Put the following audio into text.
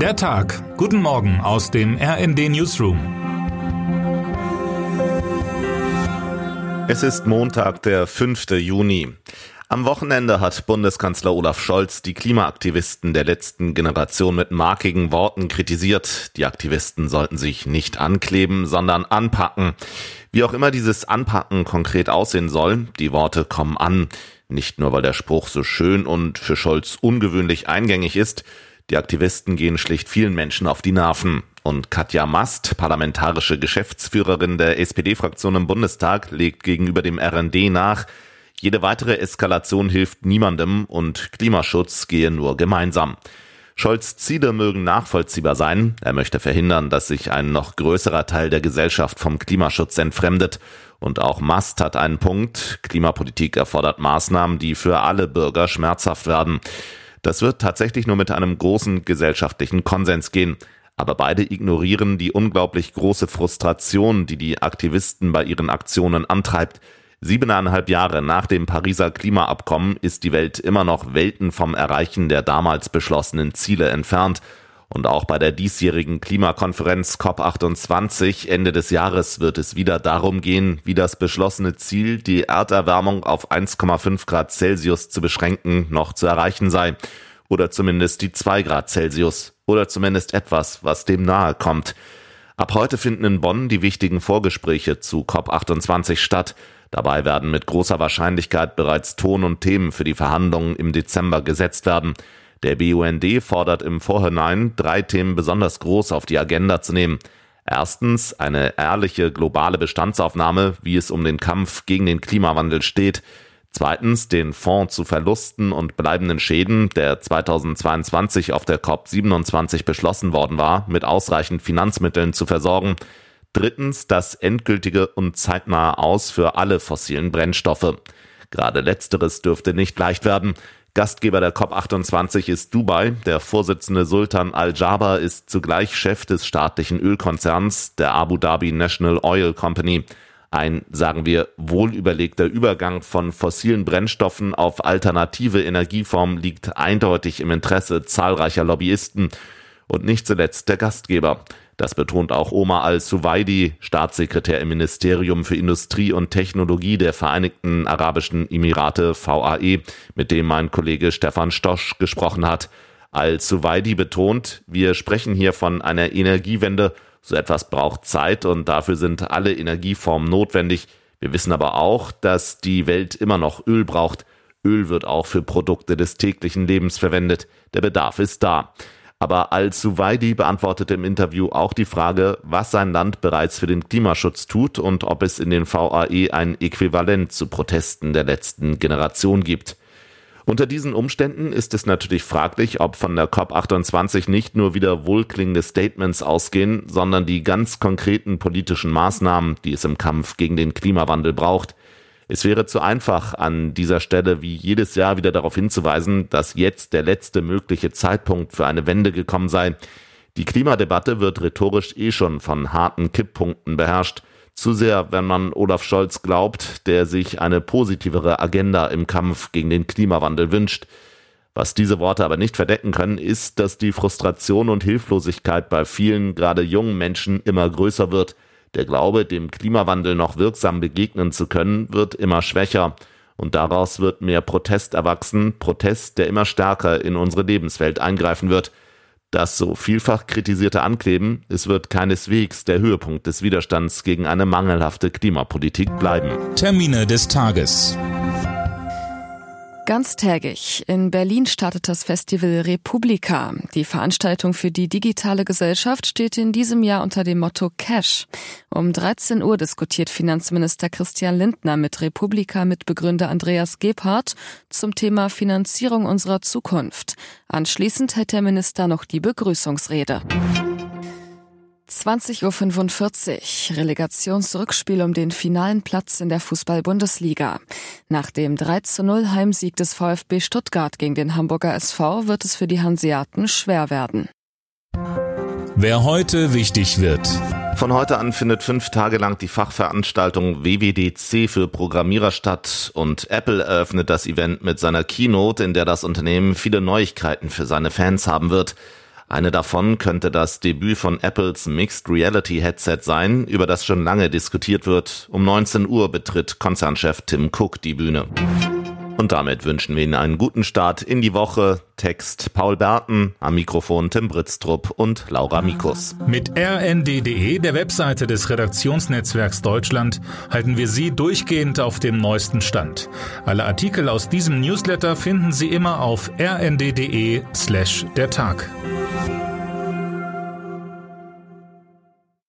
Der Tag. Guten Morgen aus dem RND Newsroom. Es ist Montag, der 5. Juni. Am Wochenende hat Bundeskanzler Olaf Scholz die Klimaaktivisten der letzten Generation mit markigen Worten kritisiert. Die Aktivisten sollten sich nicht ankleben, sondern anpacken. Wie auch immer dieses Anpacken konkret aussehen soll, die Worte kommen an. Nicht nur, weil der Spruch so schön und für Scholz ungewöhnlich eingängig ist, die Aktivisten gehen schlicht vielen Menschen auf die Nerven. Und Katja Mast, parlamentarische Geschäftsführerin der SPD-Fraktion im Bundestag, legt gegenüber dem RND nach, jede weitere Eskalation hilft niemandem und Klimaschutz gehe nur gemeinsam. Scholz Ziele mögen nachvollziehbar sein. Er möchte verhindern, dass sich ein noch größerer Teil der Gesellschaft vom Klimaschutz entfremdet. Und auch Mast hat einen Punkt. Klimapolitik erfordert Maßnahmen, die für alle Bürger schmerzhaft werden. Das wird tatsächlich nur mit einem großen gesellschaftlichen Konsens gehen. Aber beide ignorieren die unglaublich große Frustration, die die Aktivisten bei ihren Aktionen antreibt. Siebeneinhalb Jahre nach dem Pariser Klimaabkommen ist die Welt immer noch Welten vom Erreichen der damals beschlossenen Ziele entfernt. Und auch bei der diesjährigen Klimakonferenz COP28 Ende des Jahres wird es wieder darum gehen, wie das beschlossene Ziel, die Erderwärmung auf 1,5 Grad Celsius zu beschränken, noch zu erreichen sei. Oder zumindest die 2 Grad Celsius. Oder zumindest etwas, was dem nahe kommt. Ab heute finden in Bonn die wichtigen Vorgespräche zu COP28 statt. Dabei werden mit großer Wahrscheinlichkeit bereits Ton und Themen für die Verhandlungen im Dezember gesetzt werden. Der BUND fordert im Vorhinein, drei Themen besonders groß auf die Agenda zu nehmen. Erstens eine ehrliche globale Bestandsaufnahme, wie es um den Kampf gegen den Klimawandel steht. Zweitens den Fonds zu Verlusten und bleibenden Schäden, der 2022 auf der COP27 beschlossen worden war, mit ausreichend Finanzmitteln zu versorgen. Drittens das endgültige und zeitnahe Aus für alle fossilen Brennstoffe. Gerade letzteres dürfte nicht leicht werden. Gastgeber der COP28 ist Dubai. Der Vorsitzende Sultan Al-Jaber ist zugleich Chef des staatlichen Ölkonzerns, der Abu Dhabi National Oil Company. Ein, sagen wir, wohlüberlegter Übergang von fossilen Brennstoffen auf alternative Energieformen liegt eindeutig im Interesse zahlreicher Lobbyisten und nicht zuletzt der Gastgeber. Das betont auch Omar al-Suwaidi, Staatssekretär im Ministerium für Industrie und Technologie der Vereinigten Arabischen Emirate VAE, mit dem mein Kollege Stefan Stosch gesprochen hat. Al-Suwaidi betont, wir sprechen hier von einer Energiewende. So etwas braucht Zeit und dafür sind alle Energieformen notwendig. Wir wissen aber auch, dass die Welt immer noch Öl braucht. Öl wird auch für Produkte des täglichen Lebens verwendet. Der Bedarf ist da. Aber Al-Suwaidi beantwortete im Interview auch die Frage, was sein Land bereits für den Klimaschutz tut und ob es in den VAE ein Äquivalent zu Protesten der letzten Generation gibt. Unter diesen Umständen ist es natürlich fraglich, ob von der COP28 nicht nur wieder wohlklingende Statements ausgehen, sondern die ganz konkreten politischen Maßnahmen, die es im Kampf gegen den Klimawandel braucht. Es wäre zu einfach, an dieser Stelle wie jedes Jahr wieder darauf hinzuweisen, dass jetzt der letzte mögliche Zeitpunkt für eine Wende gekommen sei. Die Klimadebatte wird rhetorisch eh schon von harten Kipppunkten beherrscht. Zu sehr, wenn man Olaf Scholz glaubt, der sich eine positivere Agenda im Kampf gegen den Klimawandel wünscht. Was diese Worte aber nicht verdecken können, ist, dass die Frustration und Hilflosigkeit bei vielen, gerade jungen Menschen immer größer wird. Der Glaube, dem Klimawandel noch wirksam begegnen zu können, wird immer schwächer. Und daraus wird mehr Protest erwachsen, Protest, der immer stärker in unsere Lebenswelt eingreifen wird. Das so vielfach kritisierte Ankleben, es wird keineswegs der Höhepunkt des Widerstands gegen eine mangelhafte Klimapolitik bleiben. Termine des Tages. Ganztägig. In Berlin startet das Festival Republika. Die Veranstaltung für die digitale Gesellschaft steht in diesem Jahr unter dem Motto Cash. Um 13 Uhr diskutiert Finanzminister Christian Lindner mit Republika-Mitbegründer Andreas Gebhardt zum Thema Finanzierung unserer Zukunft. Anschließend hält der Minister noch die Begrüßungsrede. 20.45 Uhr Relegationsrückspiel um den finalen Platz in der Fußball-Bundesliga. Nach dem 3 zu 0 Heimsieg des VfB Stuttgart gegen den Hamburger SV wird es für die Hanseaten schwer werden. Wer heute wichtig wird. Von heute an findet fünf Tage lang die Fachveranstaltung WWDC für Programmierer statt und Apple eröffnet das Event mit seiner Keynote, in der das Unternehmen viele Neuigkeiten für seine Fans haben wird. Eine davon könnte das Debüt von Apples Mixed Reality Headset sein, über das schon lange diskutiert wird. Um 19 Uhr betritt Konzernchef Tim Cook die Bühne. Und damit wünschen wir Ihnen einen guten Start in die Woche. Text Paul Berten, am Mikrofon Tim Britztrup und Laura Mikus. Mit rnd.de, der Webseite des Redaktionsnetzwerks Deutschland, halten wir Sie durchgehend auf dem neuesten Stand. Alle Artikel aus diesem Newsletter finden Sie immer auf rnd.de slash der Tag.